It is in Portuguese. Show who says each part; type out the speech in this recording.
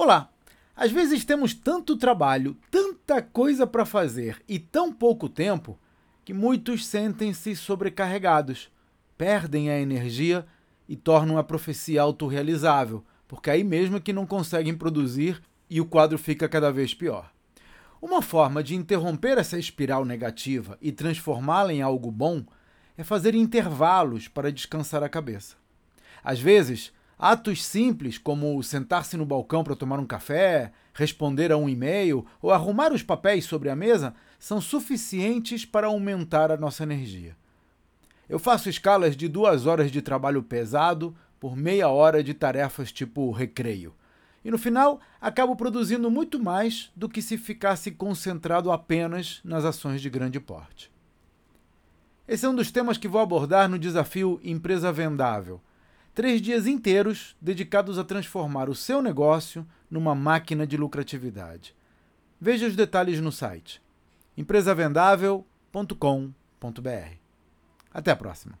Speaker 1: Olá! Às vezes temos tanto trabalho, tanta coisa para fazer e tão pouco tempo que muitos sentem-se sobrecarregados, perdem a energia e tornam a profecia autorrealizável, porque aí mesmo é que não conseguem produzir e o quadro fica cada vez pior. Uma forma de interromper essa espiral negativa e transformá-la em algo bom é fazer intervalos para descansar a cabeça. Às vezes, Atos simples, como sentar-se no balcão para tomar um café, responder a um e-mail ou arrumar os papéis sobre a mesa, são suficientes para aumentar a nossa energia. Eu faço escalas de duas horas de trabalho pesado por meia hora de tarefas tipo recreio. E no final, acabo produzindo muito mais do que se ficasse concentrado apenas nas ações de grande porte. Esse é um dos temas que vou abordar no desafio Empresa Vendável Três dias inteiros dedicados a transformar o seu negócio numa máquina de lucratividade. Veja os detalhes no site empresavendável.com.br. Até a próxima!